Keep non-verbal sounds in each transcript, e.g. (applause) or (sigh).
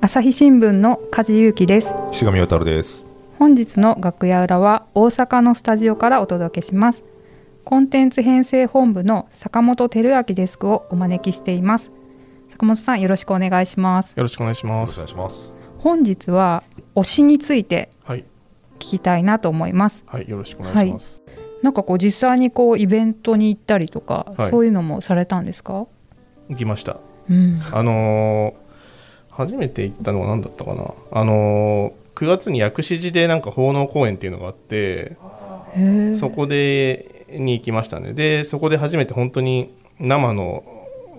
朝日新聞の梶裕貴です。岸上渉です。本日の楽屋裏は大阪のスタジオからお届けします。コンテンツ編成本部の坂本照明デスクをお招きしています。坂本さんよろしくお願いします。よろしくお願いします。お願いします。本日は推しについてはい。聞きたいなと思います。はいよろしくお願いします、なんかこう実際にこうイベントに行ったりとか、はい。そういうのもされたんですか行きましたうんあのー初めて行ったのは何だったかな。あのー9月に薬師寺でなんか奉納公演っていうのがあってそこでに行きましたね。でそこで初めて本当に生の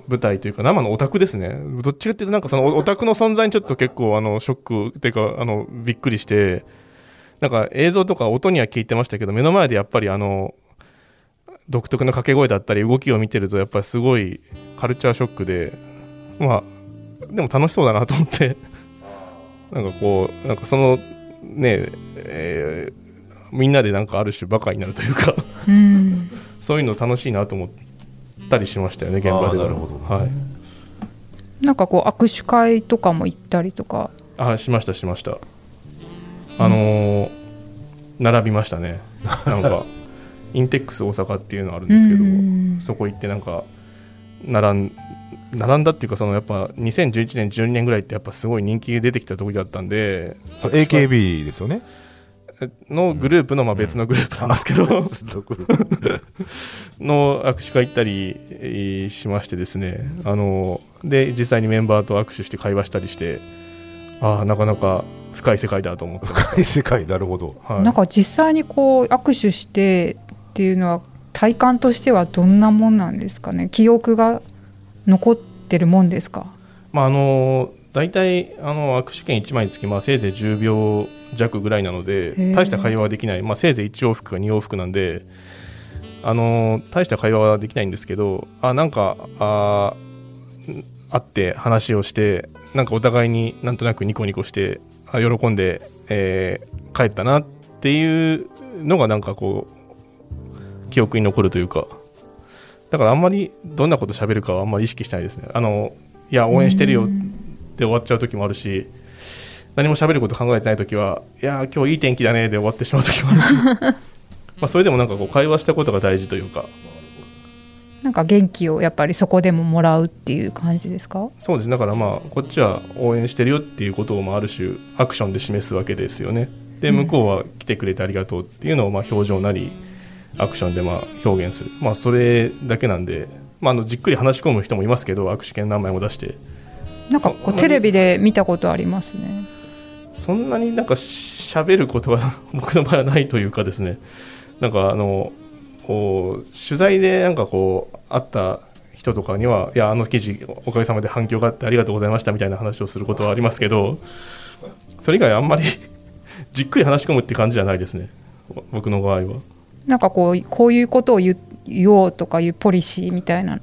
舞台というか生のオタクですね。どっちかっていうとなんかそのオタクの存在にちょっと結構あのショックっていうかあのびっくりしてなんか映像とか音には聞いてましたけど目の前でやっぱりあの独特の掛け声だったり動きを見てるとやっぱりすごいカルチャーショックでまあでも楽しそうだなと思って。なんかこうなんかそのねえーみんなでなんかある種バカになるというか。うん。(laughs) そういうの楽しいなと思ったりしましたよね現場でなるほどはい。なんかこう握手会とかも行ったりとか。あしましたしました。あのー並びましたね。なんか (laughs) インテックス大阪っていうのあるんですけどうん。そこ行ってなんか並ん並んだっていうかそのやっぱ2011年12年ぐらいってやっぱすごい人気が出てきた時だったんで AKB ですよね？のグループのまあ別のグループなんですけど、(laughs) の握手会行ったりえーしましてですね。あので実際にメンバーと握手して会話したりしてああなかなか深い世界だと思ってまし世界なるほど。た、はい。なんか実際にこう握手してっていうのは体感としてはどんなもんなんですかね？記憶が残ってるもんですか？まああの大体あの握手券1枚につき、まあ、せいぜい10秒弱ぐらいなのでー。大した会話はできない、まあ、せいぜい1往復か2往復なんであの大した会話はできないんですけどあなんかあー会って話をしてなんかお互いになんとなくニコニコしてあ喜んで、えー帰ったなっていうのがなんかこう記憶に残るというか。だからあんまりどんなこと喋るかはあんまり意識してないですね。あのいや応援してるよで終わっちゃう時もあるし何も喋ること考えてない時はいやー今日いい天気だねで終わってしまう時もあるし。(laughs) まあそれでもなんかこう会話したことが大事というか。なんか元気をやっぱりそこでももらうっていう感じですか？そうです。だからまあこっちは応援してるよっていうことをまあある種アクションで示すわけですよね。でうん。向こうは来てくれてありがとうっていうのをまあ表情なりアクションでまあ表現する。まあそれだけなんで、まあ、あのじっくり話し込む人もいますけど握手券何枚も出して。なんかこそううテレビで見たことありますね。そんなになんかしゃべることは (laughs) 僕の場合はないというかですね。なんかあのこう取材でなんかこう会った人とかにはいやあの記事おかげさまで反響があってありがとうございましたみたいな話をすることはありますけどそれ以外あんまり (laughs) じっくり話し込むって感じじゃないですね。僕の場合はなんかこうこういうことを言言おうとかいうポリシーみたいな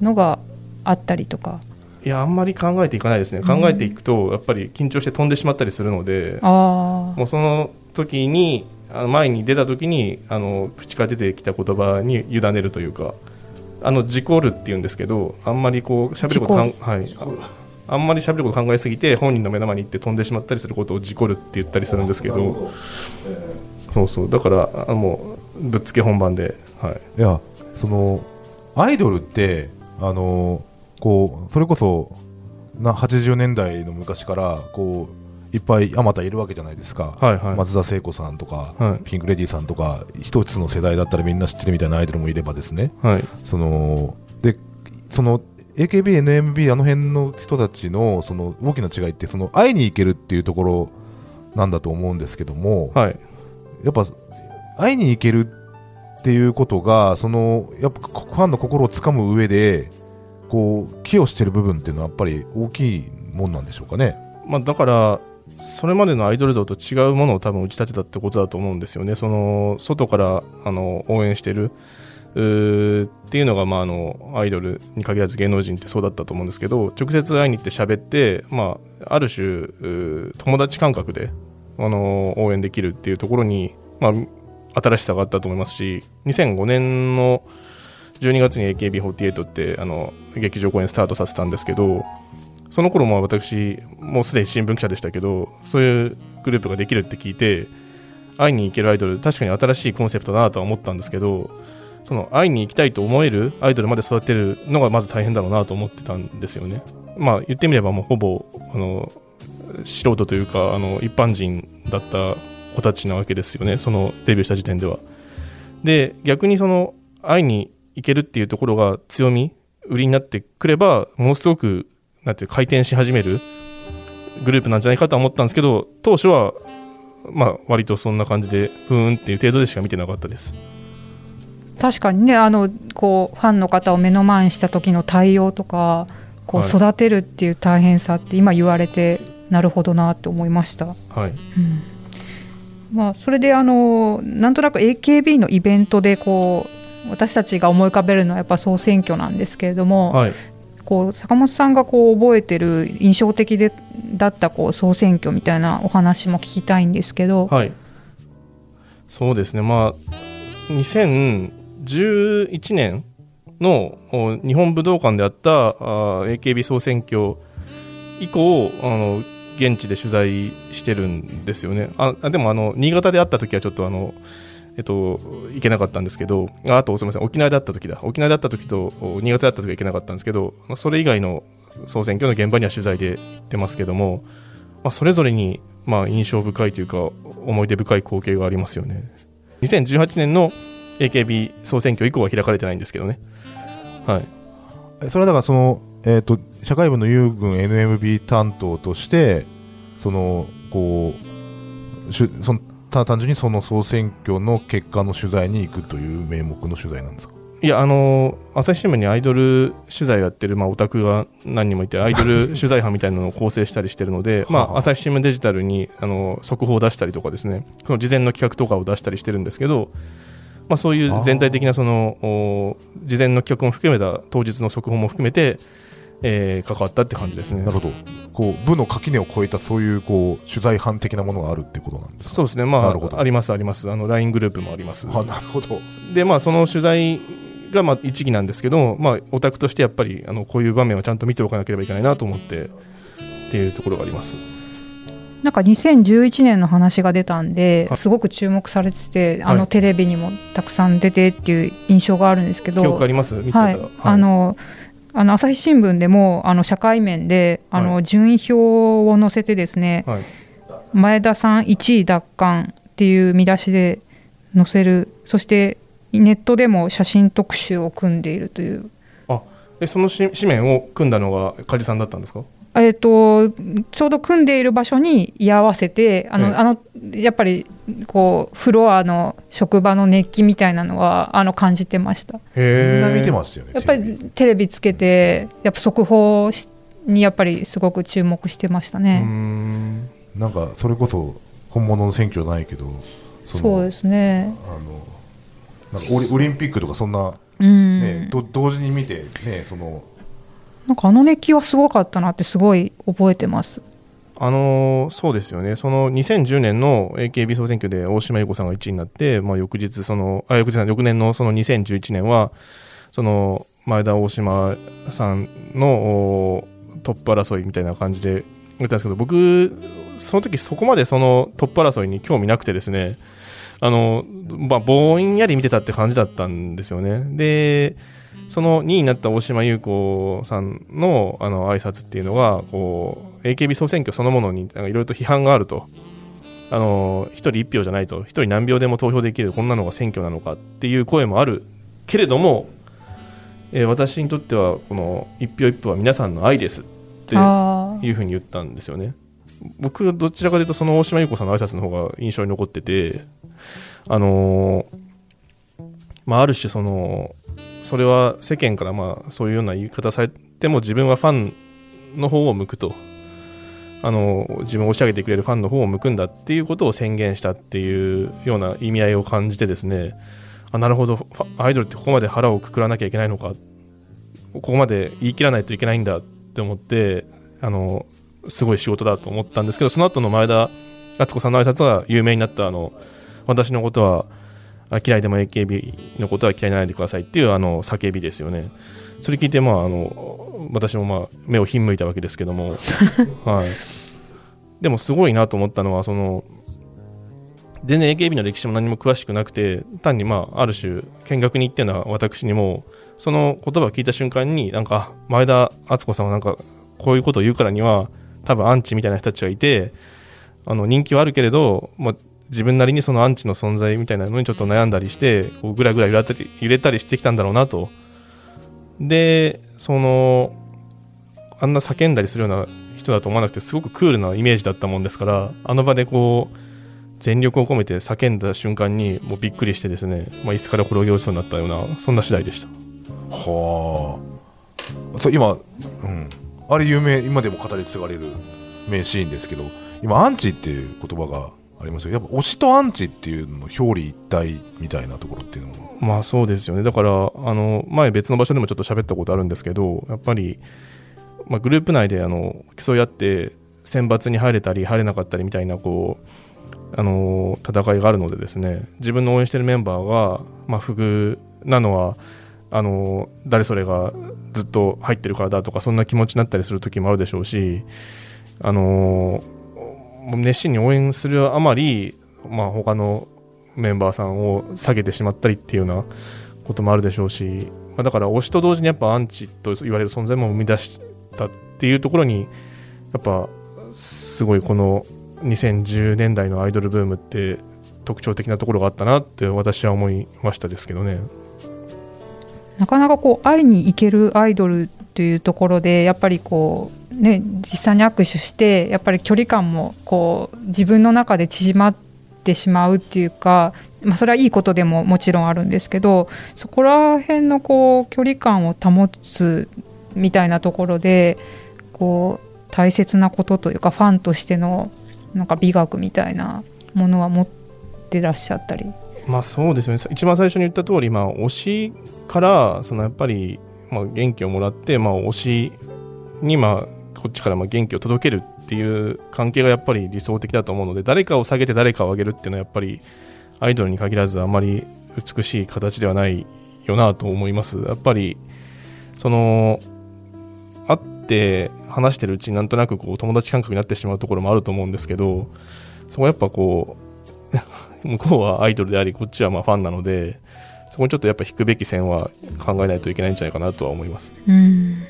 のがあったりとか。いやあんまり考えていかないですね。考えていくとやっぱり緊張して飛んでしまったりするのであもうその時にあの前に出た時にあの口から出てきた言葉に委ねるというかあの事故るっていうんですけどあんまりこう喋ることかん、はい、ああんまり喋ること考えすぎて本人の目の前に行って飛んでしまったりすることを事故るって言ったりするんですけど。そうそう。だからあもうぶっつけ本番で、はい、いやそのアイドルってあのこうそれこそな80年代の昔からこういっぱいあまたいるわけじゃないですか、はいはい。松田聖子さんとか、はい。ピンク・レディーさんとか一つの世代だったらみんな知ってるみたいなアイドルもいればですね。はい。そのでその AKB、NMB あの辺の人たちのその大きな違いってその会いに行けるっていうところなんだと思うんですけども、はい。やっぱ会いに行けるっていうことがそのやっぱファンの心をつかむ上でこう寄与してる部分っていうのはやっぱり大きいもんなんでしょうかね。まあ、だからそれまでのアイドル像と違うものを多分打ち立てたってことだと思うんですよね。その外からあの応援してるうーっていうのが、まあ、あのアイドルに限らず芸能人ってそうだったと思うんですけど直接会いに行って喋って、まあ、ある種友達感覚であの応援できるっていうところに、まあ、新しさがあったと思いますし2005年の12月に AKB48 ってあの劇場公演スタートさせたんですけどその頃も私もうすでに新聞記者でしたけどそういうグループができるって聞いて会いに行けるアイドル確かに新しいコンセプトだなとは思ったんですけどその会いに行きたいと思えるアイドルまで育てるのがまず大変だろうなと思ってたんですよね。まあ言ってみればもうほぼあの素人というかあの一般人だった子たちなわけですよねそのデビューした時点では。で逆にその会いに行けるっていうところが強み売りになってくればものすごくなんて回転し始めるグループなんじゃないかと思ったんですけど当初はまあ割とそんな感じでふーんっていう程度でしか見てなかったです確かにねあのこうファンの方を目の前にした時の対応とかこうはい育てるっていう大変さって今言われてなるほどなって思いました。はいうんまあ、それであのなんとなく AKB のイベントでこう私たちが思い浮かべるのはやっぱ総選挙なんですけれども、はい。こう坂本さんがこう覚えてる印象的でだったこう総選挙みたいなお話も聞きたいんですけど、はい。そうですね。まあ2011年のお日本武道館であったあー AKB 総選挙以降あの現地で取材してるんですよねああでもあの新潟で会った時はちょっとあのえっと、行けなかったんですけど、ああとすみません、沖縄で会った時だ、沖縄で会った時と新潟で会った時は行けなかったんですけど、まあそれ以外の総選挙の現場には取材で出ますけども、まあ、それぞれにまあ印象深いというか、思い出深い光景がありますよね。2018年の AKB 総選挙以降は開かれてないんですけどね。はい。えそれはだからその、えー、と社会部の遊軍 NMB 担当としてそのこうしゅそのただ単純にその総選挙の結果の取材に行くという名目の取材なんですか？いや、あの朝日新聞にアイドル取材をやってる、まあ、オタクが何人もいて、(laughs) アイドル取材班みたいなのを構成したりしてるので、(laughs) まあ、朝日新聞デジタルにあの速報を出したりとかですね、その事前の企画とかを出したりしてるんですけど、まあ、そういう全体的なそのお事前の企画も含めた当日の速報も含めて、えー関わったって感じですね。な。るほど。こう部の垣根を越えたそういうこう取材班的なものがあるってことなんですか？そうですね、まあ、あります、あります、あの LINE グループもあります。あなるほど。で、まあ、その取材がまあ一義なんですけど、まあ、オタクとしてやっぱりあのこういう場面をちゃんと見ておかなければいけないなと思ってっていうところがあります。なんか2011年の話が出たんで、はい。すごく注目されててあのはい。テレビにもたくさん出てっていう印象があるんですけど、記憶あります？見てたら、はい、あのあの朝日新聞でもあの社会面であの、は順位表を載せてですねはい。前田さん1位奪還っていう見出しで載せるそしてネットでも写真特集を組んでいるという。えそのし紙面を組んだのが梶さんだったんですか？えっとちょうど組んでいる場所に居合わせてあの、ええ。あのやっぱりこうフロアの職場の熱気みたいなのはあの感じてました。みんな見てまますよねやっぱテレビ。りテレビつけてやっぱ速報しにやっぱりすごく注目してましたね、ん。なんかそれこそ本物の選挙じゃないけどそうですね。あのなんかオリオリンピックとかそんな、うん、ねど同時に見て、ね、そのなんかあの熱気はすごかったなってすごい覚えてますあのーそうですよね、その2010年の AKB 総選挙で大島優子さんが1位になって、まあ、翌日その、あ翌日翌年のその2011年は、その前田大島さんのトップ争いみたいな感じで言ったんですけど、僕、その時そこまでそのトップ争いに興味なくてですね、あのまあ、ぼんやり見てたって感じだったんですよね。でその2位になった大島優子さんのあの挨拶っていうのがこう AKB 総選挙そのものにいろいろと批判があるとあの1人1票じゃないと1人何票でも投票できるこんなのが選挙なのかっていう声もあるけれども、えー私にとってはこの1票1票は皆さんの愛ですっていうふうに言ったんですよね。僕はどちらかというとその大島優子さんの挨拶の方が印象に残っててあのーまあある種そのそれは世間からまあそういうような言い方されても自分はファンの方を向くとあの自分を押し上げてくれるファンの方を向くんだっていうことを宣言したっていうような意味合いを感じてですねあなるほどアイドルってここまで腹をくくらなきゃいけないのかここまで言い切らないといけないんだって思ってあのすごい仕事だと思ったんですけどその後の前田敦子さんの挨拶が有名になったあの私のことはあ嫌いでも AKB のことは嫌いにならないでくださいっていうあの叫びですよね。それ聞いて、まあ、あの私もまあ目をひんむいたわけですけども、(laughs) はい、でもすごいなと思ったのはその全然 AKB の歴史も何も詳しくなくて単に、まあ、ある種見学に行ってるのは私にもその言葉を聞いた瞬間になんか前田敦子さんはなんかこういうことを言うからには多分アンチみたいな人たちがいてあの人気はあるけれど、まあ、自分なりにそのアンチの存在みたいなのにちょっと悩んだりしてこうぐらぐら揺れたり揺れたりしてきたんだろうなと。でそのあんな叫んだりするような人だと思わなくてすごくクールなイメージだったもんですからあの場でこう全力を込めて叫んだ瞬間にもうびっくりしてですね、まあ、椅子から転げ落ちそうになったようなそんな次第でした。はあ。そう今、うん、あれ有名今でも語り継がれる名シーンですけど今アンチっていう言葉がありますよ。やっぱ推しとアンチっていうの表裏一体みたいなところっていうのも。まあそうですよね。だからあの前別の場所でもちょっと喋ったことあるんですけどやっぱり、まあ、グループ内であの競い合って選抜に入れたり入れなかったりみたいなこうあの戦いがあるのでですね。自分の応援してるメンバーが、まあ、不遇なのはあの誰それがずっと入ってるからだとかそんな気持ちになったりする時もあるでしょうしあの熱心に応援するあまり、まあ、他のメンバーさんを下げてしまったりっていうようなこともあるでしょうし、まあ、だから推しと同時にやっぱアンチと言われる存在も生み出したっていうところにやっぱすごいこの2010年代のアイドルブームって特徴的なところがあったなって私は思いましたですけどね。なかなかこう会いに行けるアイドルというところでやっぱりこうね実際に握手してやっぱり距離感もこう自分の中で縮まってしまうっていうか、まあ、それはいいことでももちろんあるんですけどそこら辺のこう距離感を保つみたいなところでこう大切なことというかファンとしてのなんか美学みたいなものは持ってらっしゃったり。まあそうですね。一番最初に言った通り、まあ、推しからそのやっぱり、まあ、元気をもらって、まあ、推しに、まあ、こっちからま元気を届けるっていう関係がやっぱり理想的だと思うので誰かを下げて誰かを上げるっていうのはやっぱりアイドルに限らずあまり美しい形ではないよなと思いますやっぱりその会って話してるうちになんとなくこう友達感覚になってしまうところもあると思うんですけどそこはやっぱこう (laughs) 向こうはアイドルでありこっちはまファンなのでそこにちょっとやっぱ引くべき線は考えないといけないんじゃないかなとは思います。うん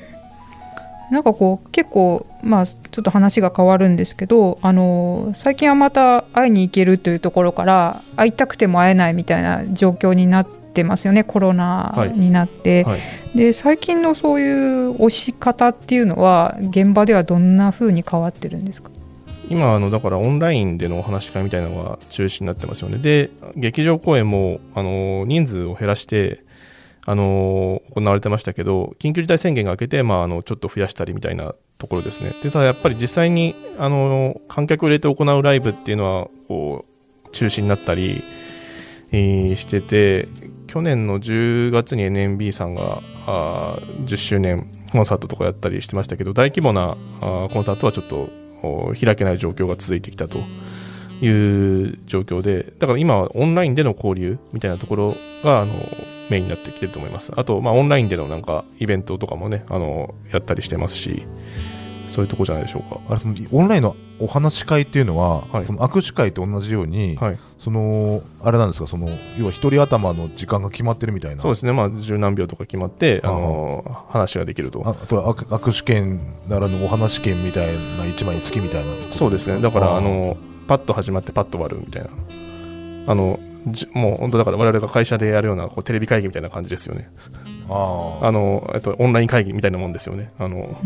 なんかこう結構まあちょっと話が変わるんですけどあの最近はまた会いに行けるというところから会いたくても会えないみたいな状況になってますよねコロナになって、はい。はい、で最近のそういう推し方っていうのは現場ではどんな風に変わってるんですか？今あのだからオンラインでのお話し会みたいなのが中心になってますよね。で劇場公演もあの人数を減らしてあの行われてましたけど緊急事態宣言が明けて、まあ、あのちょっと増やしたりみたいなところですね。でただやっぱり実際にあの観客を入れて行うライブっていうのはこう中止になったり、えー、してて去年の10月に NMB さんがあ10周年コンサートとかやったりしてましたけど大規模なあコンサートはちょっと開けない状況が続いてきたと。いう状況で、だから今はオンラインでの交流みたいなところがあのメインになってきてると思います。あと、まあ、オンラインでのなんかイベントとかもね、あのやったりしてますし、そういうとこじゃないでしょうか。あれそのオンラインのお話し会っていうのは、はい、その握手会と同じように、はい、そのあれなんですか、その要は一人頭の時間が決まってるみたいな。そうですね、まあ十何秒とか決まって、あの話ができると。あと握手券ならぬお話券みたいな一枚付きみたいな。そうですね、だからあのパッと始まってパッと終わるみたいな。あのもう本当だから我々が会社でやるようなこうテレビ会議みたいな感じですよね。ああのえっとオンライン会議みたいなもんですよね。あの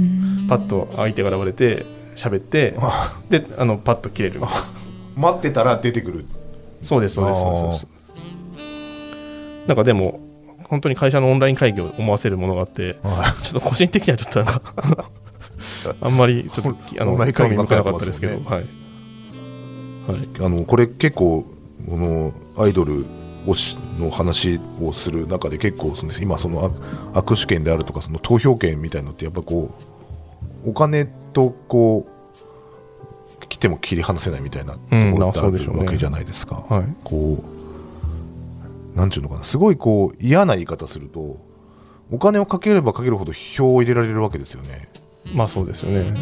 パッと相手が現れて喋って (laughs) であのパッと切れる (laughs) 待ってたら出てくる。そうですそうですそうです。なんかでも本当に会社のオンライン会議を思わせるものがあって、ちょっと個人的にはちょっとなんか (laughs) あんまりちょっとあの興味深かったですけど、はい。はい、あのこれ結構このアイドルの話をする中で結構その今その握手券であるとかその投票権みたいなのってやっぱこうお金とこう来ても切り離せないみたいなところってあるわけじゃないですか。はい、こなんちゅうのかな、すごいこう嫌な言い方すると、お金をかければかけるほど票を入れられるわけですよね。まあそうですよね。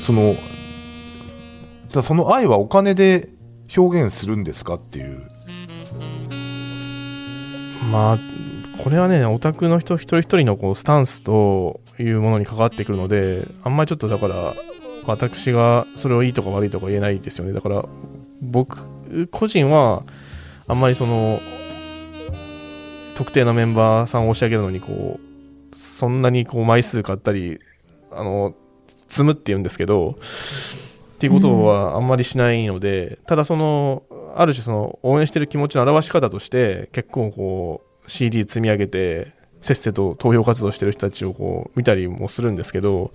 そのじゃあその愛はお金で表現するんですかっていう。まあこれはねオタクの人一人一人のこうスタンスというものに関わってくるのであんまりちょっとだから私がそれをいいとか悪いとか言えないですよね。だから僕個人はあんまりその特定のメンバーさんを押し上げるのにこうそんなにこう枚数買ったりあの積むっていうんですけどっていうことはあんまりしないので、ただそのある種その応援してる気持ちの表し方として結構こう CD 積み上げてせっせと投票活動してる人たちをこう見たりもするんですけど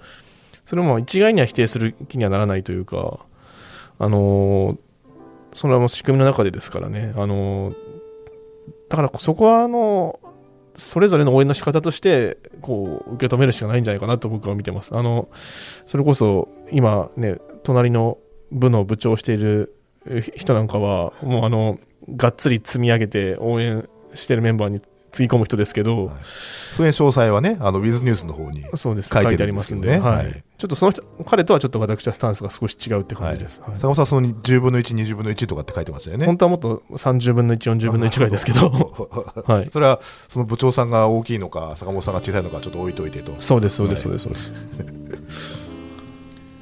それも一概には否定する気にはならないというかあのそれはもう仕組みの中でですからねあのだからそこはあのそれぞれの応援の仕方としてこう受け止めるしかないんじゃないかなと僕は見てます。あのそれこそ今ね隣の部の部長をしている人なんかはもうあのがっつり積み上げて応援してるメンバーにつぎ込む人ですけど、はい、そういう詳細はね、あのウィズニュースの方に書いてありますんで、はい、ちょっとその人彼とはちょっと私はスタンスが少し違うって感じです。坂本さん、その10分の1、20分の1とかって書いてましたよね。本当はもっと30分の1、40分の1ぐらいですけど、(laughs) はい、それはその部長さんが大きいのか、坂本さんが小さいのか、ちょっと置いといてと。そうです、そうです、そうです、そうです。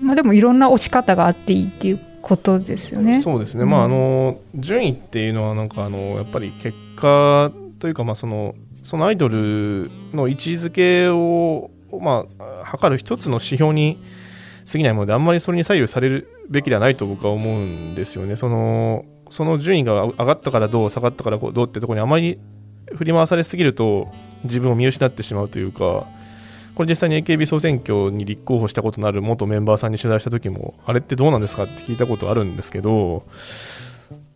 まあでもいろんな押し方があっていいっていうことですよね。そうですね、うん、まああの順位っていうのはなんかあのやっぱり結果というかまあそのそのアイドルの位置づけを、まあ、測る一つの指標に過ぎないものであんまりそれに左右されるべきではないと僕は思うんですよね。そのその順位が上がったからどう下がったからどうってところにあまり振り回されすぎると自分を見失ってしまうというかこれ実際に AKB 総選挙に立候補したことのある元メンバーさんに取材した時もあれってどうなんですかって聞いたことあるんですけど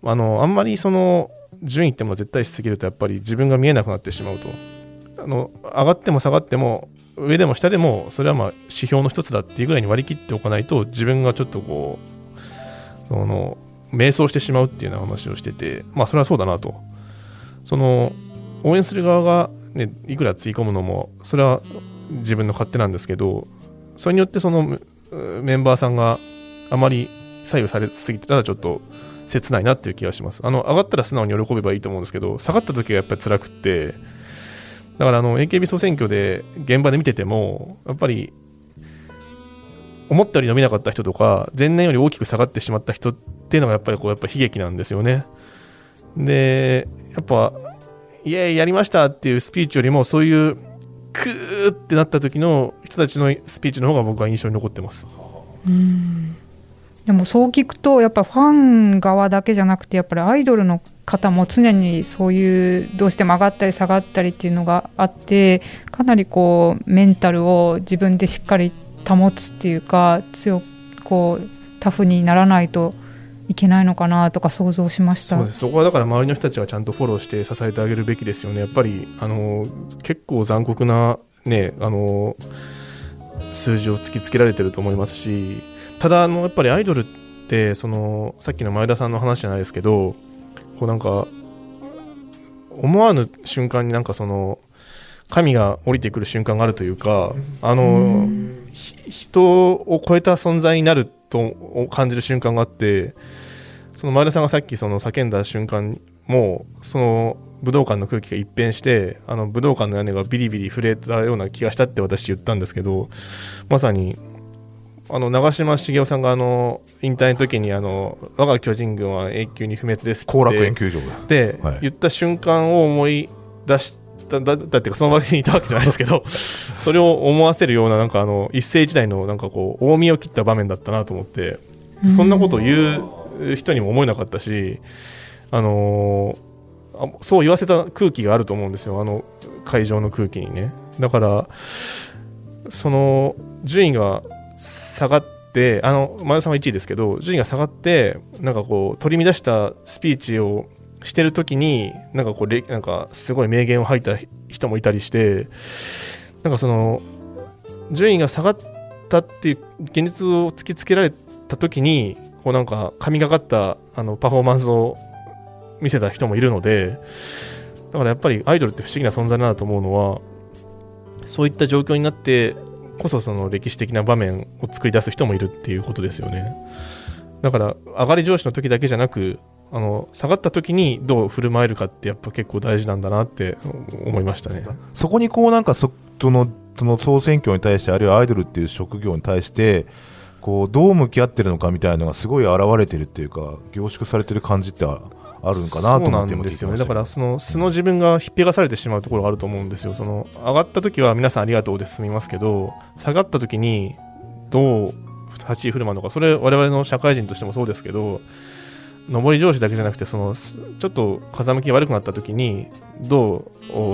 あのあんまりその順位ってもの絶対しすぎるとやっぱり自分が見えなくなってしまうと。あの上がっても下がっても上でも下でもそれはまあ指標の一つだっていうぐらいに割り切っておかないと自分がちょっとこうその迷走してしまうっていうような話をしててまあそれはそうだなと。その応援する側が、ね、いくらつぎ込むのもそれは自分の勝手なんですけどそれによってそのメンバーさんがあまり左右されすぎてたらちょっと切ないなっていう気がします。あの上がったら素直に喜べばいいと思うんですけど、下がった時がやっぱり辛くって、だからあの AKB 総選挙で現場で見てても、やっぱり思ったより伸びなかった人とか、前年より大きく下がってしまった人っていうのがやっぱりこうやっぱ悲劇なんですよね。で、やっぱ、イエーイやりましたっていうスピーチよりも、そういうクーってなった時の人たちのスピーチの方が僕は印象に残ってます。うんでもそう聞くとやっぱファン側だけじゃなくてやっぱりアイドルの方も常にそういうどうしても上がったり下がったりっていうのがあってかなりこうメンタルを自分でしっかり保つっていうか強くこうタフにならないといけないのかなとか想像しました。そうです。そこはだから周りの人たちはちゃんとフォローして支えてあげるべきですよね。やっぱりあの結構残酷なねあの数字を突きつけられてると思いますしただあのやっぱりアイドルってそのさっきの前田さんの話じゃないですけどこうなんか思わぬ瞬間になんかその神が降りてくる瞬間があるというかあの人を超えた存在になると感じる瞬間があってその前田さんがさっきその叫んだ瞬間もその武道館の空気が一変してあの武道館の屋根がビリビリ震えたような気がしたって私言ったんですけどまさにあの長嶋茂雄さんがあの引退の時にあの我が巨人軍は永久に不滅です後楽園球場で、はい、言った瞬間を思い出しただだってその場にいたわけじゃないですけど (laughs) それを思わせるようななんかあの一世時代のなんかこう大見を切った場面だったなと思ってそんなことを言う人にも思えなかったし、あのー、そう言わせた空気があると思うんですよあの会場の空気にね。だからその順位が下がってあの前田さんは1位ですけど順位が下がってなんかこう取り乱したスピーチをしてる時になんかこうなんかすごい名言を吐いた人もいたりしてなんかその順位が下がったっていう現実を突きつけられた時にこうなんか神がかったあのパフォーマンスを見せた人もいるのでだからやっぱりアイドルって不思議な存在だなと思うのはそういった状況になってこそその歴史的な場面を作り出す人もいるっていうことですよね。だから上がり上司の時だけじゃなくあの下がった時にどう振る舞えるかってやっぱ結構大事なんだなって思いましたね。そこにこうなんかそそのその総選挙に対してあるいはアイドルっていう職業に対してこうどう向き合ってるのかみたいなのがすごい現れてるっていうか凝縮されてる感じってああるんかなと思ってそうなんですよね。だからその素の自分がひっぺがされてしまうところがあると思うんですよ。その上がった時は皆さんありがとうで済みますけど下がった時にどう立ち振る舞うのか。それ我々の社会人としてもそうですけど上り上司だけじゃなくてそのちょっと風向きが悪くなった時にど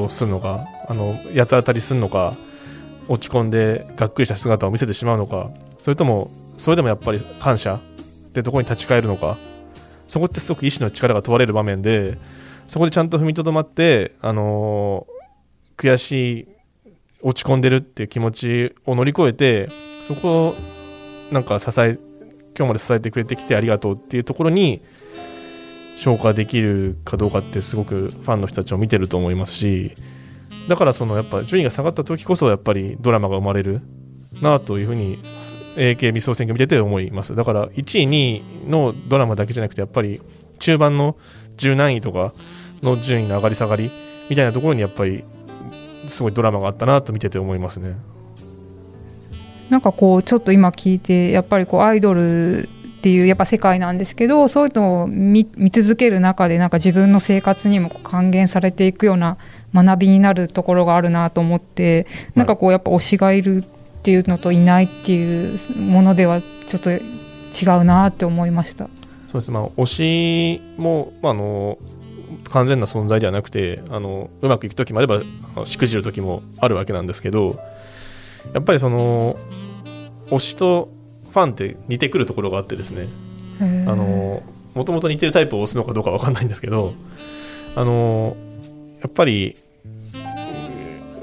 うするのかあの八つ当たりするのか落ち込んでがっくりした姿を見せてしまうのかそれともそれでもやっぱり感謝ってとこに立ち返るのかそこってすごく意志の力が問われる場面でそこでちゃんと踏みとどまって、あのー悔しい落ち込んでるっていう気持ちを乗り越えてそこをなんか支え今日まで支えてくれてきてありがとうっていうところに消化できるかどうかってすごくファンの人たちを見てると思いますしだからそのやっぱ順位が下がった時こそやっぱりドラマが生まれるなというふうに AKB 総選挙見てて思いますだから1位2位のドラマだけじゃなくてやっぱり中盤の10何位とかの順位の上がり下がりみたいなところにやっぱりすごいドラマがあったなと見てて思いますね。なんかこうちょっと今聞いてやっぱりこうアイドルっていうやっぱ世界なんですけどそういうのを見見続ける中でなんか自分の生活にも還元されていくような学びになるところがあるなと思ってなんかこうやっぱ推しがいるっていうのといないっていうものではちょっと違うなって思いました。そうですまあ、推しも、まあ、あの完全な存在ではなくてあのうまくいく時もあればあしくじる時もあるわけなんですけどやっぱりその推しとファンって似てくるところがあってですねああのもともと似てるタイプを押すのかどうかわかんないんですけどあのやっぱり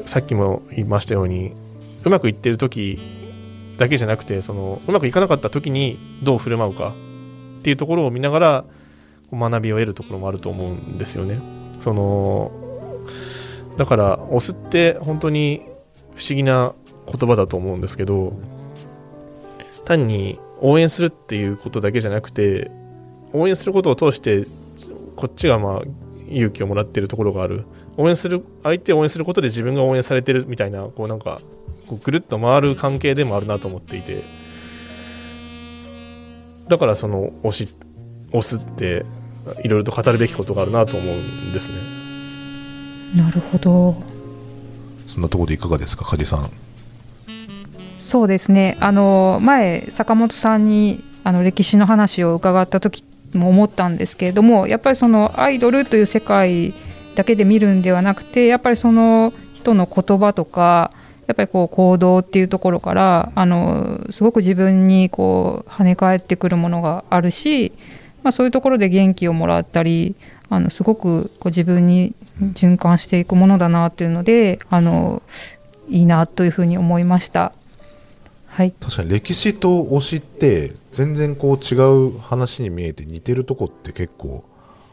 さっきも言いましたようにうまくいってる時だけじゃなくてそのうまくいかなかった時にどう振る舞うかっていうところを見ながら学びを得るところもあると思うんですよね。そのだから押すって本当に不思議な言葉だと思うんですけど単に応援するっていうことだけじゃなくて応援することを通してこっちがまあ勇気をもらっているところがある。応援する相手を応援することで自分が応援されてるみたいなこうなんかこうぐるっと回る関係でもあるなと思っていて。だからその押し押すっていろいろと語るべきことがあるなと思うんですね。なるほど。そんなところでいかがですか梶さんそうですねあの前坂本さんにあの歴史の話を伺った時も思ったんですけれどもやっぱりそのアイドルという世界だけで見るんではなくてやっぱりその人の言葉とかやっぱりこう行動っていうところからあのすごく自分にこう跳ね返ってくるものがあるし、まあ、そういうところで元気をもらったりあのすごくこう自分に循環していくものだなっていうのであのいいなというふうに思いました。はい、確かに歴史と推しって全然こう違う話に見えて似てるとこって結構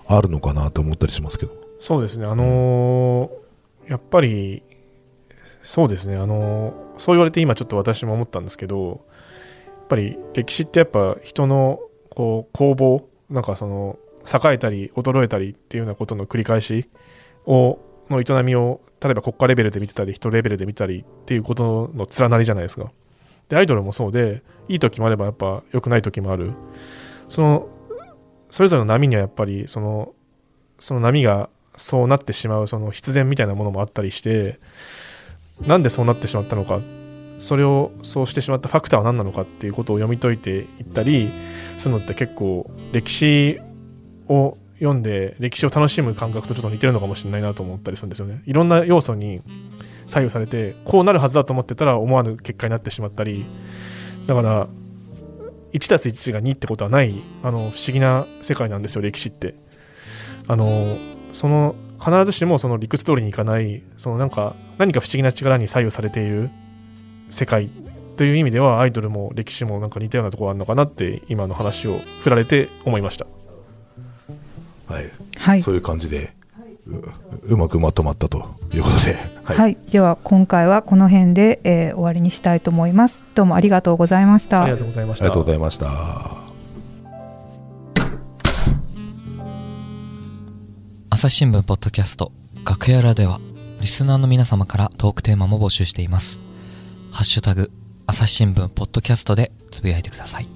あるのかなと思ったりしますけど。そうですね、あのーやっぱり、そうですね、あのーそう言われて今ちょっと私も思ったんですけど、やっぱり歴史ってやっぱ人のこう攻防、なんかその栄えたり衰えたりっていうようなことの繰り返しをの営みを例えば国家レベルで見てたり人レベルで見たりっていうことの連なりじゃないですか。でアイドルもそうでいい時もあればやっぱ良くない時もある。そのそれぞれの波にはやっぱりそのその波がそうなってしまうその必然みたいなものもあったりしてなんでそうなってしまったのかそれをそうしてしまったファクターは何なのかっていうことを読み解いていったりするのって結構歴史を読んで歴史を楽しむ感覚とちょっと似てるのかもしれないなと思ったりするんですよね。いろんな要素に左右されてこうなるはずだと思ってたら思わぬ結果になってしまったりだから1たす1が2ってことはないあの不思議な世界なんですよ歴史って。あのその必ずしもその理屈通りにいかないそのなんか何か不思議な力に左右されている世界という意味ではアイドルも歴史もなんか似たようなところあるのかなって今の話を振られて思いました。はい、はい。そういう感じでううまくまとまったということで、ははい、では今回はこの辺で、えー終わりにしたいと思います。どうもありがとうございましたありが。とうございましたありがとうございました。朝日新聞ポッドキャスト楽屋裏ではリスナーの皆様からトークテーマも募集しています。ハッシュタグ朝日新聞ポッドキャストでつぶやいてください。